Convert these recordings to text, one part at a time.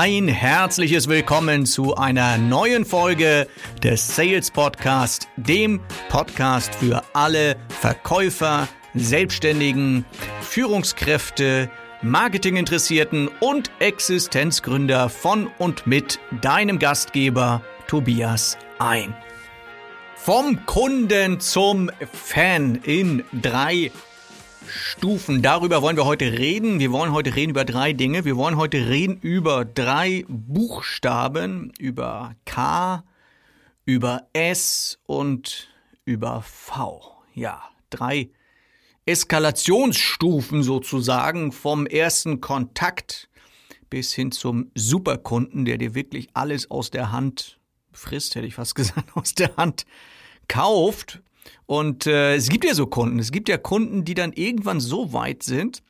ein herzliches Willkommen zu einer neuen Folge des Sales Podcast, dem Podcast für alle Verkäufer, Selbstständigen, Führungskräfte, Marketinginteressierten und Existenzgründer von und mit deinem Gastgeber Tobias ein. Vom Kunden zum Fan in drei Stufen. Darüber wollen wir heute reden. Wir wollen heute reden über drei Dinge. Wir wollen heute reden über drei Buchstaben, über K, über S und über V. Ja, drei Eskalationsstufen sozusagen vom ersten Kontakt bis hin zum Superkunden, der dir wirklich alles aus der Hand frisst, hätte ich fast gesagt, aus der Hand kauft und äh, es gibt ja so Kunden, es gibt ja Kunden, die dann irgendwann so weit sind,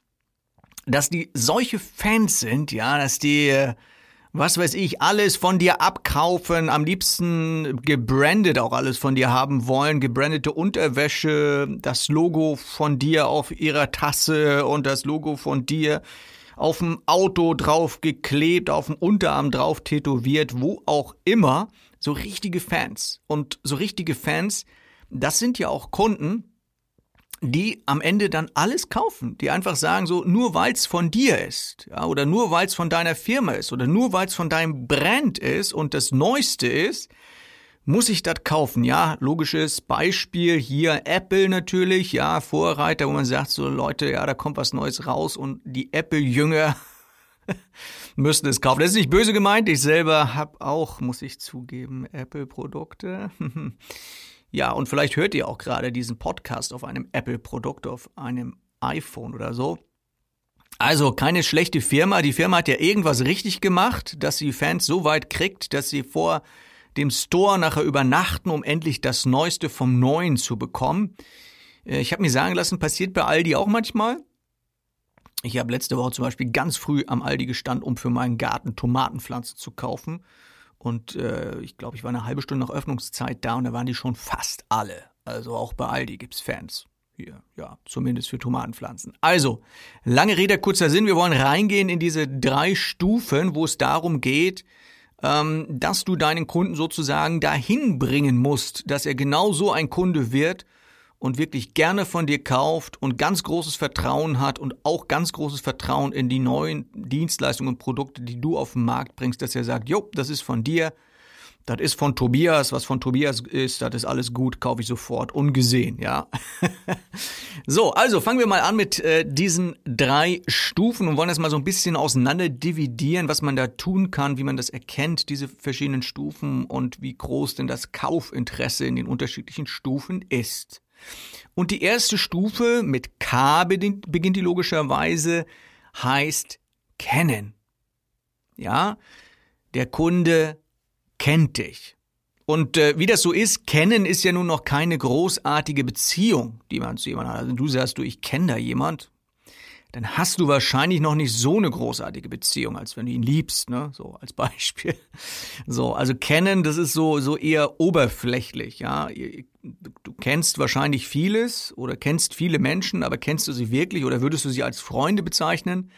dass die solche Fans sind, ja, dass die, äh, was weiß ich, alles von dir abkaufen, am liebsten gebrandet auch alles von dir haben wollen, gebrandete Unterwäsche, das Logo von dir auf ihrer Tasse und das Logo von dir auf dem Auto drauf geklebt, auf dem Unterarm drauf tätowiert, wo auch immer. So richtige Fans. Und so richtige Fans, das sind ja auch Kunden, die am Ende dann alles kaufen, die einfach sagen so, nur weil's von dir ist, ja, oder nur weil's von deiner Firma ist, oder nur weil's von deinem Brand ist und das Neueste ist, muss ich das kaufen? Ja, logisches Beispiel hier Apple natürlich, ja, Vorreiter, wo man sagt so, Leute, ja, da kommt was Neues raus und die Apple-Jünger müssen es kaufen. Das ist nicht böse gemeint, ich selber habe auch, muss ich zugeben, Apple-Produkte. Ja, und vielleicht hört ihr auch gerade diesen Podcast auf einem Apple-Produkt, auf einem iPhone oder so. Also keine schlechte Firma. Die Firma hat ja irgendwas richtig gemacht, dass sie Fans so weit kriegt, dass sie vor dem Store nachher übernachten, um endlich das Neueste vom Neuen zu bekommen. Äh, ich habe mir sagen lassen, passiert bei Aldi auch manchmal. Ich habe letzte Woche zum Beispiel ganz früh am Aldi gestanden, um für meinen Garten Tomatenpflanzen zu kaufen. Und äh, ich glaube, ich war eine halbe Stunde nach Öffnungszeit da und da waren die schon fast alle. Also auch bei Aldi gibt's Fans. Hier, ja, zumindest für Tomatenpflanzen. Also, lange Rede, kurzer Sinn. Wir wollen reingehen in diese drei Stufen, wo es darum geht, ähm, dass du deinen Kunden sozusagen dahin bringen musst, dass er genau so ein Kunde wird, und wirklich gerne von dir kauft und ganz großes Vertrauen hat und auch ganz großes Vertrauen in die neuen Dienstleistungen und Produkte, die du auf den Markt bringst, dass er sagt, jo, das ist von dir, das ist von Tobias, was von Tobias ist, das ist alles gut, kaufe ich sofort, ungesehen, ja. so, also fangen wir mal an mit äh, diesen drei Stufen und wollen das mal so ein bisschen auseinander dividieren, was man da tun kann, wie man das erkennt, diese verschiedenen Stufen und wie groß denn das Kaufinteresse in den unterschiedlichen Stufen ist. Und die erste Stufe mit K beginnt, die logischerweise, heißt kennen. Ja, der Kunde kennt dich. Und äh, wie das so ist, kennen ist ja nun noch keine großartige Beziehung, die man zu jemandem hat. Also du sagst du, ich kenne da jemand, dann hast du wahrscheinlich noch nicht so eine großartige Beziehung, als wenn du ihn liebst, ne? So als Beispiel. So, also kennen, das ist so so eher oberflächlich, ja. Du kennst wahrscheinlich vieles oder kennst viele Menschen, aber kennst du sie wirklich oder würdest du sie als Freunde bezeichnen?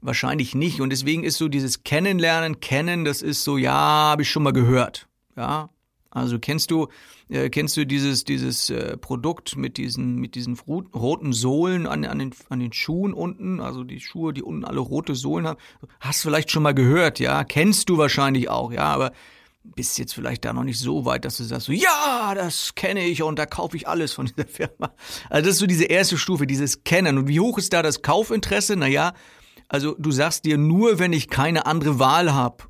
Wahrscheinlich nicht. Und deswegen ist so dieses Kennenlernen, Kennen, das ist so, ja, habe ich schon mal gehört. Ja, also kennst du, äh, kennst du dieses, dieses äh, Produkt mit diesen, mit diesen roten Sohlen an, an, den, an den Schuhen unten, also die Schuhe, die unten alle rote Sohlen haben? Hast du vielleicht schon mal gehört, ja? Kennst du wahrscheinlich auch, ja, aber bist jetzt vielleicht da noch nicht so weit, dass du sagst, so, ja, das kenne ich und da kaufe ich alles von dieser Firma. Also das ist so diese erste Stufe, dieses Kennen. Und wie hoch ist da das Kaufinteresse? Naja, also du sagst dir nur, wenn ich keine andere Wahl habe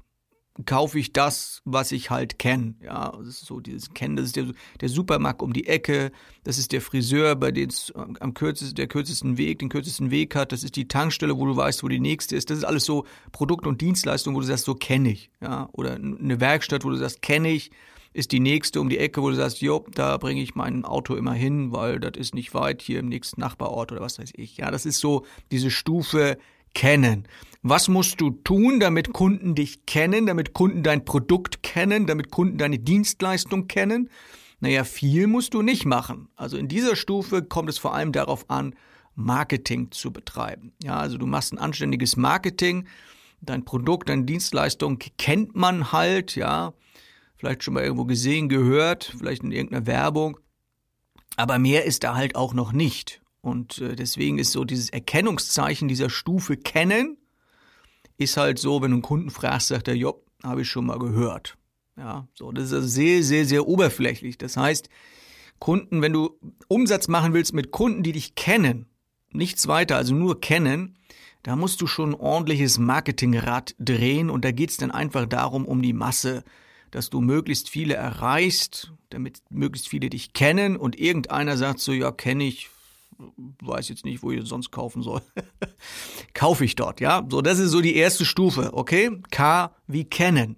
kaufe ich das, was ich halt kenne. Ja, das ist so dieses Kennen, das ist der, der Supermarkt um die Ecke, das ist der Friseur, bei dem es am kürzesten, der kürzesten Weg, den kürzesten Weg hat, das ist die Tankstelle, wo du weißt, wo die nächste ist. Das ist alles so Produkt und Dienstleistung, wo du sagst, so kenne ich. Ja, oder eine Werkstatt, wo du sagst, kenne ich, ist die nächste um die Ecke, wo du sagst, jo, da bringe ich mein Auto immer hin, weil das ist nicht weit hier im nächsten Nachbarort oder was weiß ich. Ja, das ist so diese Stufe kennen. Was musst du tun, damit Kunden dich kennen, damit Kunden dein Produkt kennen, damit Kunden deine Dienstleistung kennen? Naja, viel musst du nicht machen. Also in dieser Stufe kommt es vor allem darauf an, Marketing zu betreiben. Ja, also du machst ein anständiges Marketing, dein Produkt, deine Dienstleistung kennt man halt, ja. Vielleicht schon mal irgendwo gesehen, gehört, vielleicht in irgendeiner Werbung. Aber mehr ist da halt auch noch nicht. Und äh, deswegen ist so dieses Erkennungszeichen dieser Stufe kennen, ist halt so, wenn du einen Kunden fragst, sagt er, jo, habe ich schon mal gehört. Ja, so, das ist also sehr, sehr, sehr oberflächlich. Das heißt, Kunden, wenn du Umsatz machen willst mit Kunden, die dich kennen, nichts weiter, also nur kennen, da musst du schon ein ordentliches Marketingrad drehen und da geht's dann einfach darum, um die Masse, dass du möglichst viele erreichst, damit möglichst viele dich kennen und irgendeiner sagt so, ja, kenne ich, weiß jetzt nicht, wo ich sonst kaufen soll. Kaufe ich dort, ja? So, das ist so die erste Stufe, okay? K wie kennen.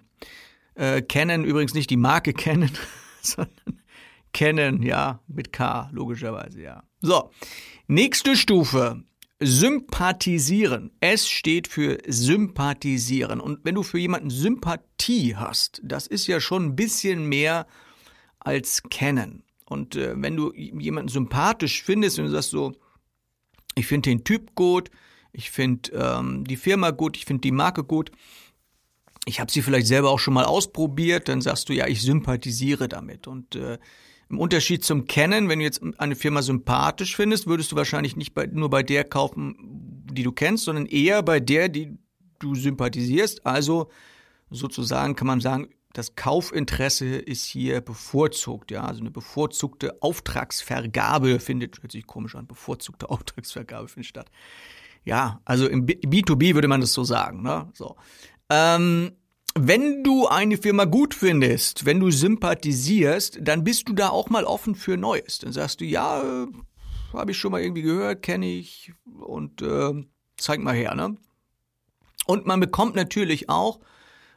Äh, kennen übrigens nicht die Marke kennen, sondern kennen, ja, mit K, logischerweise, ja. So, nächste Stufe. Sympathisieren. S steht für sympathisieren. Und wenn du für jemanden Sympathie hast, das ist ja schon ein bisschen mehr als kennen. Und äh, wenn du jemanden sympathisch findest und du sagst so, ich finde den Typ gut, ich finde ähm, die Firma gut, ich finde die Marke gut, ich habe sie vielleicht selber auch schon mal ausprobiert, dann sagst du ja, ich sympathisiere damit. Und äh, im Unterschied zum Kennen, wenn du jetzt eine Firma sympathisch findest, würdest du wahrscheinlich nicht bei, nur bei der kaufen, die du kennst, sondern eher bei der, die du sympathisierst. Also sozusagen kann man sagen, das Kaufinteresse ist hier bevorzugt, ja, also eine bevorzugte Auftragsvergabe findet, hört sich komisch an, bevorzugte Auftragsvergabe findet statt. Ja, also im B2B würde man das so sagen, ne? So. Ähm, wenn du eine Firma gut findest, wenn du sympathisierst, dann bist du da auch mal offen für Neues. Dann sagst du, ja, äh, habe ich schon mal irgendwie gehört, kenne ich und äh, zeig mal her, ne? Und man bekommt natürlich auch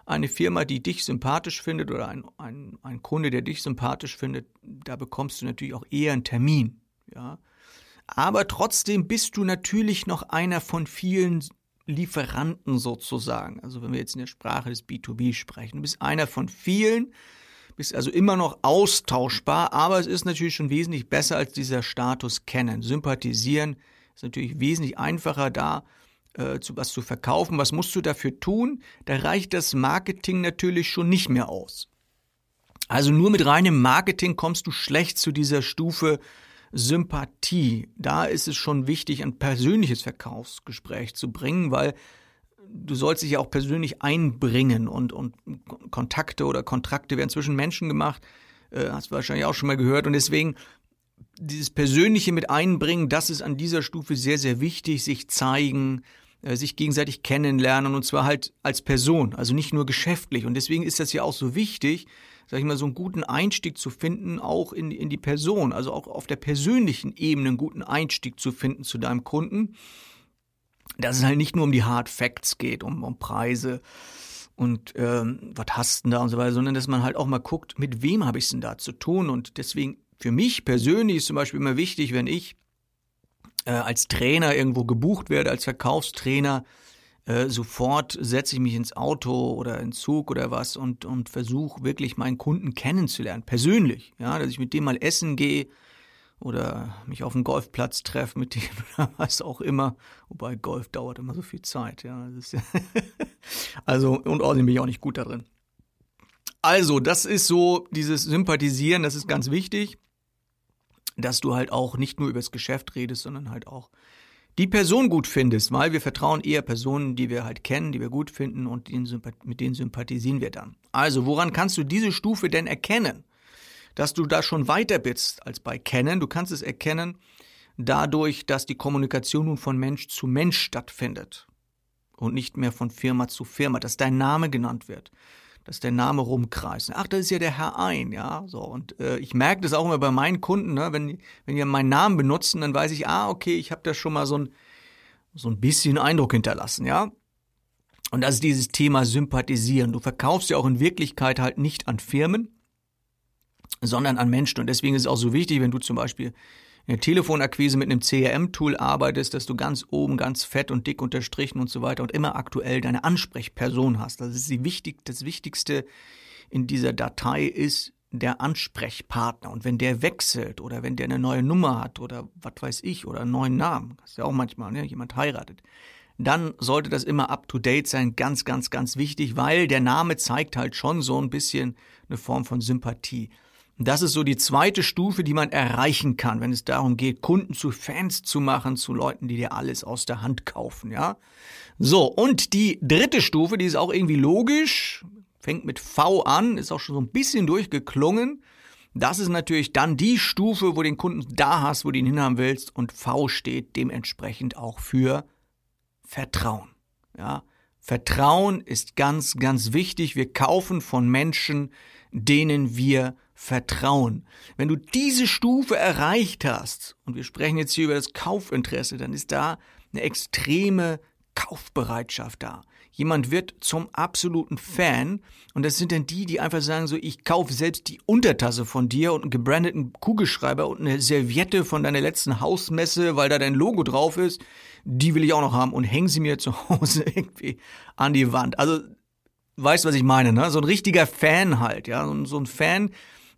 eine Firma, die dich sympathisch findet oder ein, ein, ein Kunde, der dich sympathisch findet, da bekommst du natürlich auch eher einen Termin, ja. Aber trotzdem bist du natürlich noch einer von vielen Lieferanten sozusagen. Also wenn wir jetzt in der Sprache des B2B sprechen. Du bist einer von vielen, bist also immer noch austauschbar, aber es ist natürlich schon wesentlich besser als dieser Status kennen. Sympathisieren ist natürlich wesentlich einfacher da, äh, zu, was zu verkaufen. Was musst du dafür tun? Da reicht das Marketing natürlich schon nicht mehr aus. Also nur mit reinem Marketing kommst du schlecht zu dieser Stufe Sympathie. Da ist es schon wichtig, ein persönliches Verkaufsgespräch zu bringen, weil du sollst dich ja auch persönlich einbringen und, und Kontakte oder Kontrakte werden zwischen Menschen gemacht. Äh, hast du wahrscheinlich auch schon mal gehört. Und deswegen dieses Persönliche mit einbringen, das ist an dieser Stufe sehr, sehr wichtig, sich zeigen, sich gegenseitig kennenlernen und zwar halt als Person, also nicht nur geschäftlich. Und deswegen ist das ja auch so wichtig, sag ich mal, so einen guten Einstieg zu finden, auch in, in die Person, also auch auf der persönlichen Ebene einen guten Einstieg zu finden zu deinem Kunden. Dass es halt nicht nur um die Hard Facts geht, um, um Preise und ähm, was hast du da und so weiter, sondern dass man halt auch mal guckt, mit wem habe ich es denn da zu tun. Und deswegen für mich persönlich ist zum Beispiel immer wichtig, wenn ich äh, als Trainer irgendwo gebucht werde, als Verkaufstrainer, äh, sofort setze ich mich ins Auto oder in Zug oder was und, und versuche wirklich meinen Kunden kennenzulernen, persönlich. Ja, dass ich mit dem mal essen gehe oder mich auf dem Golfplatz treffe mit dem oder was auch immer. Wobei Golf dauert immer so viel Zeit, ja. ja also, und außerdem bin ich auch nicht gut darin. Also, das ist so dieses Sympathisieren, das ist ganz wichtig, dass du halt auch nicht nur über das Geschäft redest, sondern halt auch die Person gut findest, weil wir vertrauen eher Personen, die wir halt kennen, die wir gut finden und mit denen sympathisieren wir dann. Also, woran kannst du diese Stufe denn erkennen? Dass du da schon weiter bist als bei Kennen. Du kannst es erkennen dadurch, dass die Kommunikation nun von Mensch zu Mensch stattfindet und nicht mehr von Firma zu Firma, dass dein Name genannt wird, dass der Name rumkreist. Ach, das ist ja der Herr Ein, ja, so. Und äh, ich merke das auch immer bei meinen Kunden, ne? wenn, wenn die meinen Namen benutzen, dann weiß ich, ah, okay, ich habe da schon mal so ein, so ein bisschen Eindruck hinterlassen, ja. Und das ist dieses Thema Sympathisieren. Du verkaufst ja auch in Wirklichkeit halt nicht an Firmen, sondern an Menschen. Und deswegen ist es auch so wichtig, wenn du zum Beispiel in der Telefonakquise mit einem CRM-Tool arbeitest, dass du ganz oben ganz fett und dick unterstrichen und so weiter und immer aktuell deine Ansprechperson hast. Das ist die wichtig, das Wichtigste in dieser Datei ist der Ansprechpartner. Und wenn der wechselt oder wenn der eine neue Nummer hat oder was weiß ich oder einen neuen Namen, das ist ja auch manchmal, ne, jemand heiratet, dann sollte das immer up to date sein. Ganz, ganz, ganz wichtig, weil der Name zeigt halt schon so ein bisschen eine Form von Sympathie. Das ist so die zweite Stufe, die man erreichen kann, wenn es darum geht, Kunden zu Fans zu machen, zu Leuten, die dir alles aus der Hand kaufen, ja. So, und die dritte Stufe, die ist auch irgendwie logisch, fängt mit V an, ist auch schon so ein bisschen durchgeklungen. Das ist natürlich dann die Stufe, wo den Kunden da hast, wo du ihn hinhaben willst und V steht dementsprechend auch für Vertrauen. Ja, Vertrauen ist ganz, ganz wichtig. Wir kaufen von Menschen, denen wir vertrauen. Wenn du diese Stufe erreicht hast, und wir sprechen jetzt hier über das Kaufinteresse, dann ist da eine extreme Kaufbereitschaft da. Jemand wird zum absoluten Fan und das sind dann die, die einfach sagen so, ich kaufe selbst die Untertasse von dir und einen gebrandeten Kugelschreiber und eine Serviette von deiner letzten Hausmesse, weil da dein Logo drauf ist, die will ich auch noch haben und hängen sie mir zu Hause irgendwie an die Wand. Also, weißt was ich meine, ne? So ein richtiger Fan halt, ja, so ein Fan,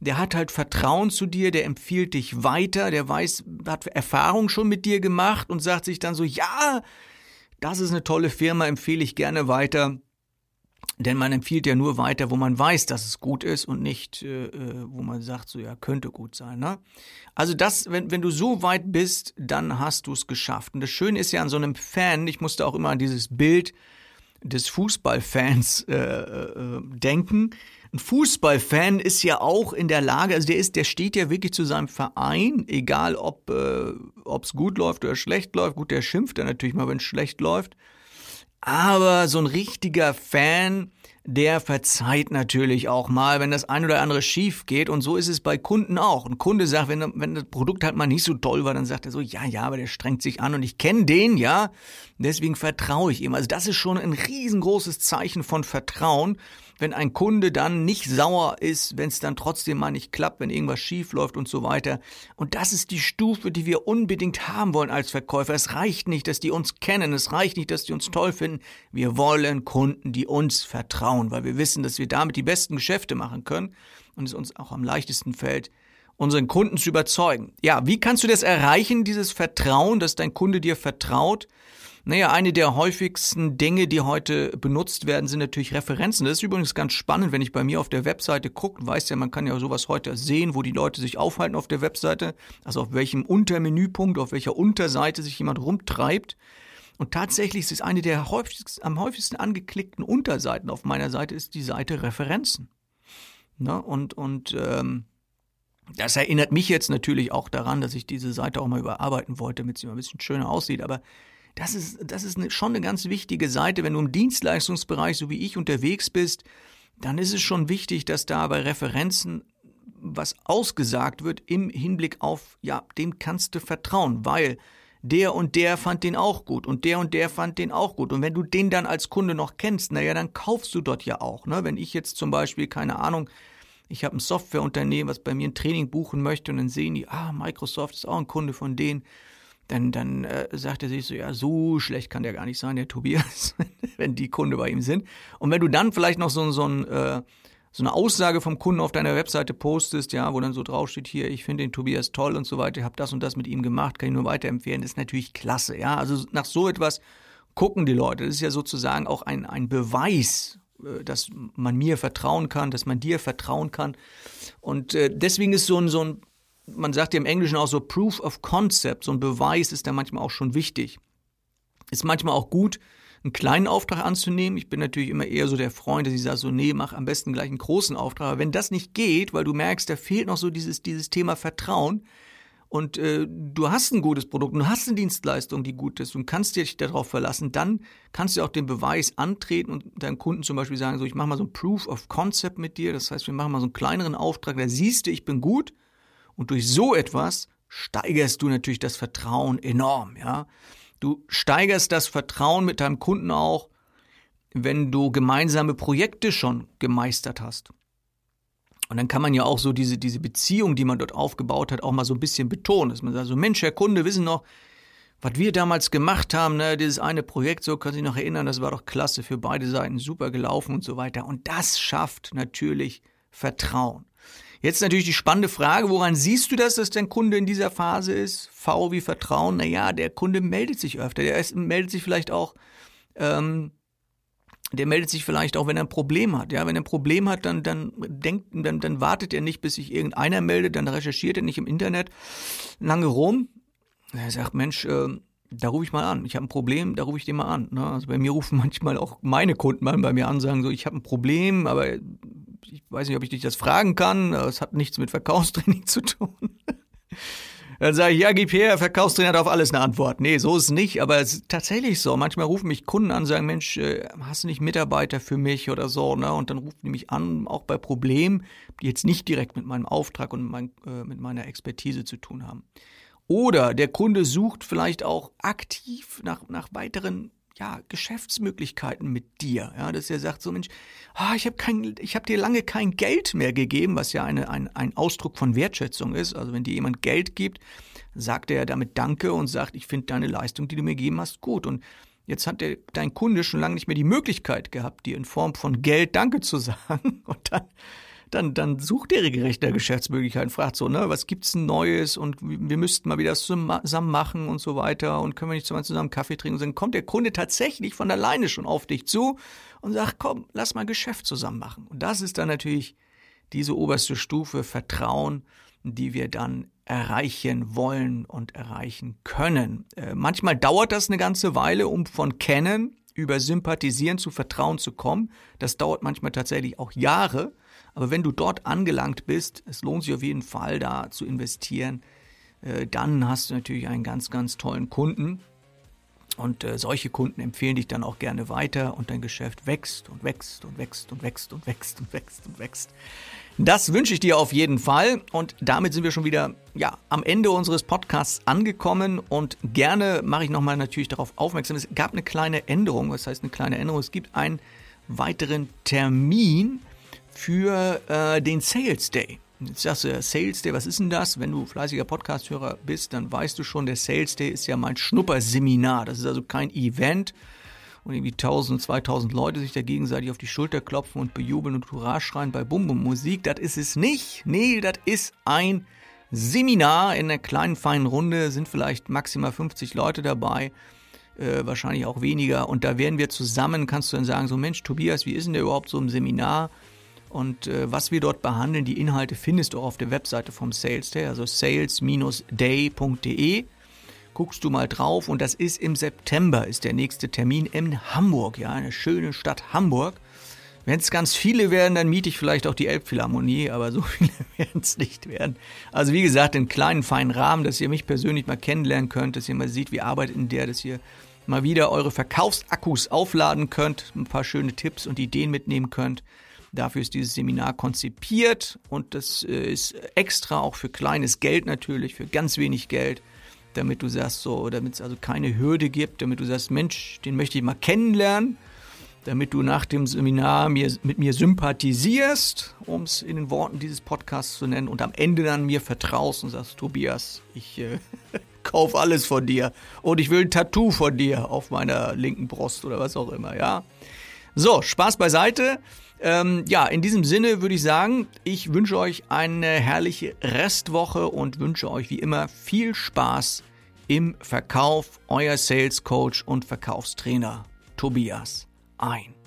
der hat halt Vertrauen zu dir, der empfiehlt dich weiter, der weiß, hat Erfahrung schon mit dir gemacht und sagt sich dann so, ja, das ist eine tolle Firma, empfehle ich gerne weiter. Denn man empfiehlt ja nur weiter, wo man weiß, dass es gut ist und nicht, äh, äh, wo man sagt, so ja, könnte gut sein. Ne? Also das, wenn, wenn du so weit bist, dann hast du es geschafft. Und das Schöne ist ja an so einem Fan, ich musste auch immer an dieses Bild des Fußballfans äh, äh, denken. Ein Fußballfan ist ja auch in der Lage, also der ist, der steht ja wirklich zu seinem Verein, egal ob äh, es gut läuft oder schlecht läuft. Gut, der schimpft ja natürlich mal, wenn es schlecht läuft. Aber so ein richtiger Fan, der verzeiht natürlich auch mal, wenn das ein oder andere schief geht. Und so ist es bei Kunden auch. Ein Kunde sagt, wenn, wenn das Produkt halt mal nicht so toll war, dann sagt er so, ja, ja, aber der strengt sich an und ich kenne den, ja. Deswegen vertraue ich ihm. Also das ist schon ein riesengroßes Zeichen von Vertrauen wenn ein Kunde dann nicht sauer ist, wenn es dann trotzdem mal nicht klappt, wenn irgendwas schief läuft und so weiter. Und das ist die Stufe, die wir unbedingt haben wollen als Verkäufer. Es reicht nicht, dass die uns kennen, es reicht nicht, dass die uns toll finden. Wir wollen Kunden, die uns vertrauen, weil wir wissen, dass wir damit die besten Geschäfte machen können und es uns auch am leichtesten fällt, unseren Kunden zu überzeugen. Ja, wie kannst du das erreichen, dieses Vertrauen, dass dein Kunde dir vertraut? Naja, eine der häufigsten Dinge, die heute benutzt werden, sind natürlich Referenzen. Das ist übrigens ganz spannend, wenn ich bei mir auf der Webseite gucke. Weißt ja, man kann ja sowas heute sehen, wo die Leute sich aufhalten auf der Webseite. Also auf welchem Untermenüpunkt, auf welcher Unterseite sich jemand rumtreibt. Und tatsächlich ist es eine der häufigsten, am häufigsten angeklickten Unterseiten auf meiner Seite ist die Seite Referenzen. Ne? Und, und ähm, das erinnert mich jetzt natürlich auch daran, dass ich diese Seite auch mal überarbeiten wollte, damit sie mal ein bisschen schöner aussieht. Aber das ist, das ist eine, schon eine ganz wichtige Seite. Wenn du im Dienstleistungsbereich, so wie ich, unterwegs bist, dann ist es schon wichtig, dass da bei Referenzen was ausgesagt wird im Hinblick auf, ja, dem kannst du vertrauen, weil der und der fand den auch gut und der und der fand den auch gut. Und wenn du den dann als Kunde noch kennst, naja, dann kaufst du dort ja auch. Ne? Wenn ich jetzt zum Beispiel, keine Ahnung, ich habe ein Softwareunternehmen, was bei mir ein Training buchen möchte und dann sehen die, ah, Microsoft ist auch ein Kunde von denen dann, dann äh, sagt er sich so, ja, so schlecht kann der gar nicht sein, der Tobias, wenn die Kunde bei ihm sind. Und wenn du dann vielleicht noch so, so, ein, äh, so eine Aussage vom Kunden auf deiner Webseite postest, ja, wo dann so draufsteht, hier, ich finde den Tobias toll und so weiter, ich habe das und das mit ihm gemacht, kann ich nur weiterempfehlen, das ist natürlich klasse, ja. Also nach so etwas gucken die Leute. Das ist ja sozusagen auch ein, ein Beweis, äh, dass man mir vertrauen kann, dass man dir vertrauen kann. Und äh, deswegen ist so ein, so ein man sagt ja im Englischen auch so Proof of Concept, so ein Beweis ist da manchmal auch schon wichtig. Ist manchmal auch gut, einen kleinen Auftrag anzunehmen. Ich bin natürlich immer eher so der Freund, dass ich sage so, nee, mach am besten gleich einen großen Auftrag. Aber wenn das nicht geht, weil du merkst, da fehlt noch so dieses, dieses Thema Vertrauen und äh, du hast ein gutes Produkt, du hast eine Dienstleistung, die gut ist und kannst dich darauf verlassen, dann kannst du auch den Beweis antreten und deinem Kunden zum Beispiel sagen, so, ich mache mal so ein Proof of Concept mit dir. Das heißt, wir machen mal so einen kleineren Auftrag, da siehst du, ich bin gut und durch so etwas steigerst du natürlich das Vertrauen enorm, ja. Du steigerst das Vertrauen mit deinem Kunden auch, wenn du gemeinsame Projekte schon gemeistert hast. Und dann kann man ja auch so diese, diese Beziehung, die man dort aufgebaut hat, auch mal so ein bisschen betonen. Dass man sagt, so Mensch, Herr Kunde, wissen noch, was wir damals gemacht haben, ne, dieses eine Projekt, so können Sie sich noch erinnern, das war doch klasse für beide Seiten, super gelaufen und so weiter. Und das schafft natürlich Vertrauen. Jetzt natürlich die spannende Frage, woran siehst du das, dass dein Kunde in dieser Phase ist? V wie Vertrauen, naja, der Kunde meldet sich öfter, der meldet sich vielleicht auch, ähm, der meldet sich vielleicht auch, wenn er ein Problem hat. Ja, wenn er ein Problem hat, dann, dann denkt, dann, dann wartet er nicht, bis sich irgendeiner meldet, dann recherchiert er nicht im Internet lange rum. Er sagt, Mensch, äh, da rufe ich mal an. Ich habe ein Problem, da rufe ich den mal an. Ne? Also bei mir rufen manchmal auch meine Kunden mal bei mir an, sagen so, ich habe ein Problem, aber ich weiß nicht, ob ich dich das fragen kann. Es hat nichts mit Verkaufstraining zu tun. Dann sage ich, ja, gib her, Verkaufstrainer hat auf alles eine Antwort. Nee, so ist es nicht, aber es ist tatsächlich so. Manchmal rufen mich Kunden an, sagen, Mensch, äh, hast du nicht Mitarbeiter für mich oder so, ne? Und dann rufen die mich an, auch bei Problemen, die jetzt nicht direkt mit meinem Auftrag und mein, äh, mit meiner Expertise zu tun haben. Oder der Kunde sucht vielleicht auch aktiv nach, nach weiteren ja, Geschäftsmöglichkeiten mit dir. Ja, dass er sagt so, Mensch, ah, ich habe kein, ich habe dir lange kein Geld mehr gegeben, was ja eine, ein, ein Ausdruck von Wertschätzung ist. Also wenn dir jemand Geld gibt, sagt er damit Danke und sagt, ich finde deine Leistung, die du mir gegeben hast, gut. Und jetzt hat der, dein Kunde schon lange nicht mehr die Möglichkeit gehabt, dir in Form von Geld Danke zu sagen. Und dann dann, dann sucht der gerechte Geschäftsmöglichkeiten, fragt so, ne, was gibt's Neues und wir müssten mal wieder zusammen machen und so weiter und können wir nicht zusammen Kaffee trinken und dann kommt der Kunde tatsächlich von alleine schon auf dich zu und sagt, komm, lass mal Geschäft zusammen machen. Und das ist dann natürlich diese oberste Stufe Vertrauen, die wir dann erreichen wollen und erreichen können. Äh, manchmal dauert das eine ganze Weile, um von Kennen über Sympathisieren zu Vertrauen zu kommen. Das dauert manchmal tatsächlich auch Jahre. Aber wenn du dort angelangt bist, es lohnt sich auf jeden Fall da zu investieren, äh, dann hast du natürlich einen ganz, ganz tollen Kunden. Und äh, solche Kunden empfehlen dich dann auch gerne weiter und dein Geschäft wächst und wächst und wächst und wächst und wächst und wächst und wächst. Das wünsche ich dir auf jeden Fall. Und damit sind wir schon wieder ja, am Ende unseres Podcasts angekommen. Und gerne mache ich nochmal natürlich darauf aufmerksam. Es gab eine kleine Änderung. Was heißt eine kleine Änderung? Es gibt einen weiteren Termin für äh, den Sales Day. Jetzt sagst du, Sales Day, was ist denn das? Wenn du fleißiger Podcast-Hörer bist, dann weißt du schon, der Sales Day ist ja mein Schnupperseminar. Das ist also kein Event, und irgendwie 1000, 2000 Leute sich da gegenseitig auf die Schulter klopfen und bejubeln und Hurra schreien bei Bum Bum Musik. Das ist es nicht. Nee, das ist ein Seminar in einer kleinen, feinen Runde. Sind vielleicht maximal 50 Leute dabei. Äh, wahrscheinlich auch weniger. Und da werden wir zusammen, kannst du dann sagen, so Mensch, Tobias, wie ist denn der überhaupt so im Seminar? Und äh, was wir dort behandeln, die Inhalte findest du auch auf der Webseite vom Sales Day, also sales-day.de. Guckst du mal drauf und das ist im September, ist der nächste Termin in Hamburg, ja, eine schöne Stadt Hamburg. Wenn es ganz viele werden, dann miete ich vielleicht auch die Elbphilharmonie, aber so viele werden es nicht werden. Also wie gesagt, in kleinen, feinen Rahmen, dass ihr mich persönlich mal kennenlernen könnt, dass ihr mal seht, wie arbeitet in der, dass ihr mal wieder eure Verkaufsakkus aufladen könnt, ein paar schöne Tipps und Ideen mitnehmen könnt. Dafür ist dieses Seminar konzipiert und das äh, ist extra auch für kleines Geld natürlich, für ganz wenig Geld, damit du sagst so, damit es also keine Hürde gibt, damit du sagst, Mensch, den möchte ich mal kennenlernen, damit du nach dem Seminar mir, mit mir sympathisierst, um es in den Worten dieses Podcasts zu nennen, und am Ende dann mir vertraust und sagst, Tobias, ich äh, kauf alles von dir und ich will ein Tattoo von dir auf meiner linken Brust oder was auch immer, ja. So, Spaß beiseite. Ähm, ja, in diesem Sinne würde ich sagen, ich wünsche euch eine herrliche Restwoche und wünsche euch wie immer viel Spaß im Verkauf. Euer Sales Coach und Verkaufstrainer Tobias ein.